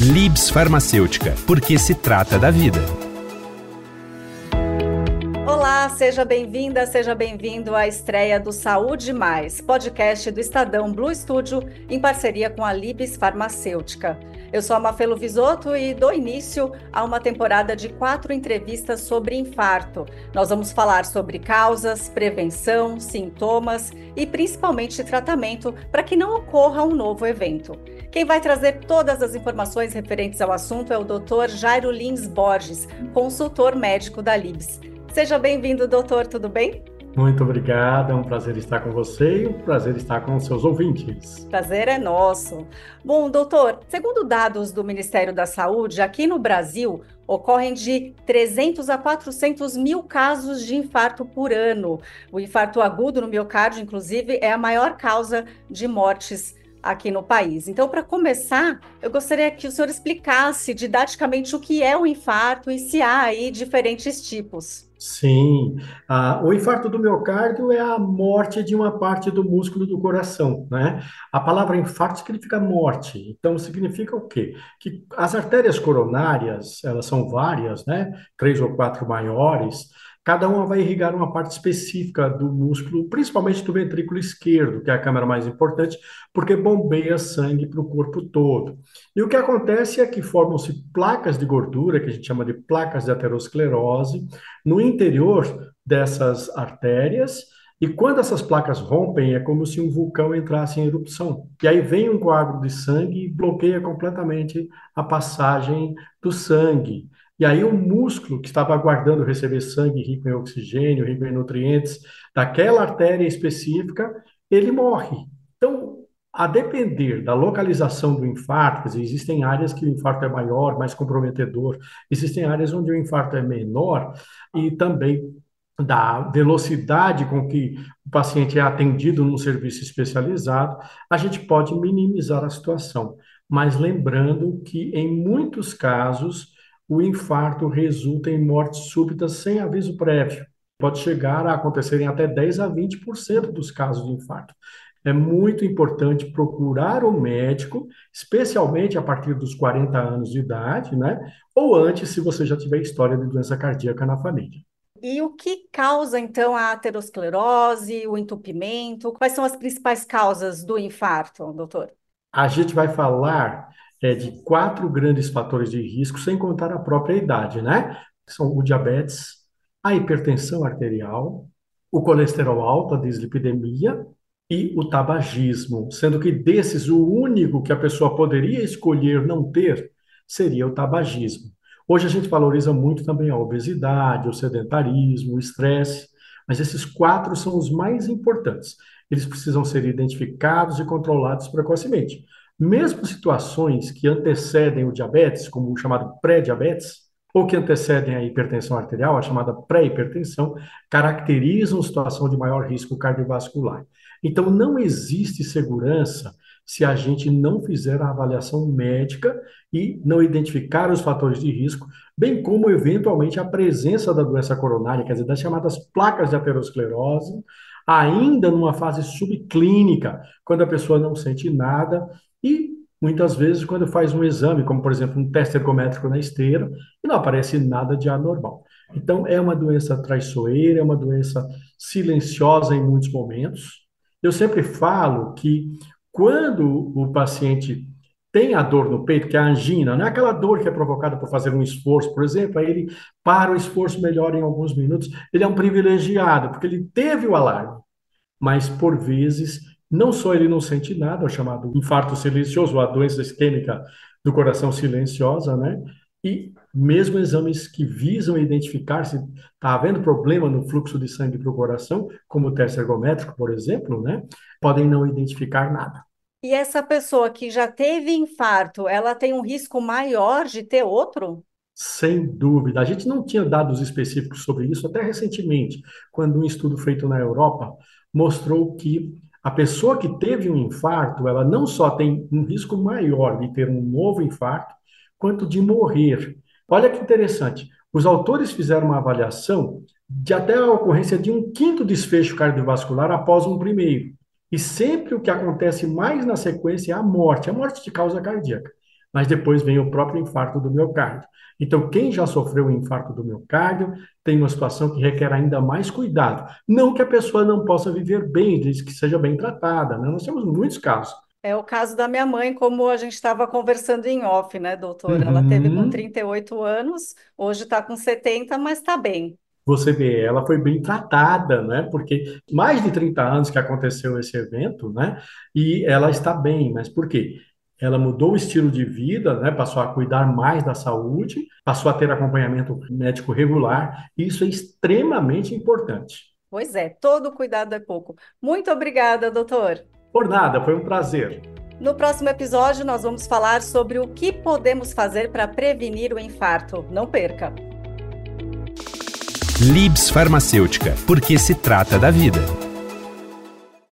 Libs Farmacêutica, porque se trata da vida. Seja bem-vinda, seja bem-vindo à estreia do Saúde Mais, podcast do Estadão Blue Studio, em parceria com a Libs Farmacêutica. Eu sou a Mafelo Visoto e dou início a uma temporada de quatro entrevistas sobre infarto. Nós vamos falar sobre causas, prevenção, sintomas e principalmente tratamento para que não ocorra um novo evento. Quem vai trazer todas as informações referentes ao assunto é o Dr. Jairo Lins Borges, consultor médico da Libs. Seja bem-vindo, doutor, tudo bem? Muito obrigado, é um prazer estar com você e um prazer estar com os seus ouvintes. Prazer é nosso. Bom, doutor, segundo dados do Ministério da Saúde, aqui no Brasil ocorrem de 300 a 400 mil casos de infarto por ano. O infarto agudo no miocárdio, inclusive, é a maior causa de mortes aqui no país. Então, para começar, eu gostaria que o senhor explicasse didaticamente o que é o infarto e se há aí diferentes tipos. Sim, ah, o infarto do miocárdio é a morte de uma parte do músculo do coração, né? A palavra infarto significa morte, então significa o quê? Que as artérias coronárias, elas são várias, né? Três ou quatro maiores, Cada uma vai irrigar uma parte específica do músculo, principalmente do ventrículo esquerdo, que é a câmara mais importante, porque bombeia sangue para o corpo todo. E o que acontece é que formam-se placas de gordura, que a gente chama de placas de aterosclerose, no interior dessas artérias, e quando essas placas rompem, é como se um vulcão entrasse em erupção. E aí vem um coágulo de sangue e bloqueia completamente a passagem do sangue. E aí o músculo que estava aguardando receber sangue rico em oxigênio, rico em nutrientes, daquela artéria específica, ele morre. Então, a depender da localização do infarto, existem áreas que o infarto é maior, mais comprometedor, existem áreas onde o infarto é menor, e também da velocidade com que o paciente é atendido num serviço especializado, a gente pode minimizar a situação. Mas lembrando que, em muitos casos, o infarto resulta em morte súbita sem aviso prévio. Pode chegar a acontecer em até 10 a 20% dos casos de infarto. É muito importante procurar o médico, especialmente a partir dos 40 anos de idade, né? Ou antes, se você já tiver história de doença cardíaca na família. E o que causa, então, a aterosclerose, o entupimento? Quais são as principais causas do infarto, doutor? A gente vai falar é, de quatro grandes fatores de risco, sem contar a própria idade, né? São o diabetes, a hipertensão arterial, o colesterol alto, a dislipidemia e o tabagismo, sendo que desses o único que a pessoa poderia escolher não ter seria o tabagismo. Hoje a gente valoriza muito também a obesidade, o sedentarismo, o estresse, mas esses quatro são os mais importantes. Eles precisam ser identificados e controlados precocemente. Mesmo situações que antecedem o diabetes, como o chamado pré-diabetes, ou que antecedem a hipertensão arterial, a chamada pré-hipertensão, caracterizam situação de maior risco cardiovascular. Então, não existe segurança se a gente não fizer a avaliação médica e não identificar os fatores de risco, bem como, eventualmente, a presença da doença coronária, quer dizer, das chamadas placas de aterosclerose, ainda numa fase subclínica, quando a pessoa não sente nada e muitas vezes, quando faz um exame, como por exemplo um teste ergométrico na esteira, e não aparece nada de anormal. Então, é uma doença traiçoeira, é uma doença silenciosa em muitos momentos. Eu sempre falo que quando o paciente tem a dor no peito, que é a angina, não é aquela dor que é provocada por fazer um esforço, por exemplo, aí ele para o esforço melhor em alguns minutos, ele é um privilegiado, porque ele teve o alarme. Mas, por vezes, não só ele não sente nada, o chamado infarto silencioso, a doença isquêmica do coração silenciosa, né? E mesmo exames que visam identificar se está havendo problema no fluxo de sangue para o coração, como o teste ergométrico, por exemplo, né? Podem não identificar nada. E essa pessoa que já teve infarto, ela tem um risco maior de ter outro? Sem dúvida. A gente não tinha dados específicos sobre isso até recentemente, quando um estudo feito na Europa mostrou que a pessoa que teve um infarto, ela não só tem um risco maior de ter um novo infarto, quanto de morrer. Olha que interessante. Os autores fizeram uma avaliação de até a ocorrência de um quinto desfecho cardiovascular após um primeiro. E sempre o que acontece mais na sequência é a morte, a morte de causa cardíaca. mas depois vem o próprio infarto do miocárdio. Então, quem já sofreu um infarto do miocárdio tem uma situação que requer ainda mais cuidado. Não que a pessoa não possa viver bem, desde que seja bem tratada, né? Nós temos muitos casos. É o caso da minha mãe, como a gente estava conversando em off, né, doutora? Ela teve com 38 uhum. anos, hoje está com 70, mas está bem você vê, ela foi bem tratada, né? Porque mais de 30 anos que aconteceu esse evento, né? E ela está bem, mas por quê? Ela mudou o estilo de vida, né? Passou a cuidar mais da saúde, passou a ter acompanhamento médico regular, isso é extremamente importante. Pois é, todo cuidado é pouco. Muito obrigada, doutor. Por nada, foi um prazer. No próximo episódio, nós vamos falar sobre o que podemos fazer para prevenir o infarto. Não perca! Libs Farmacêutica, porque se trata da vida.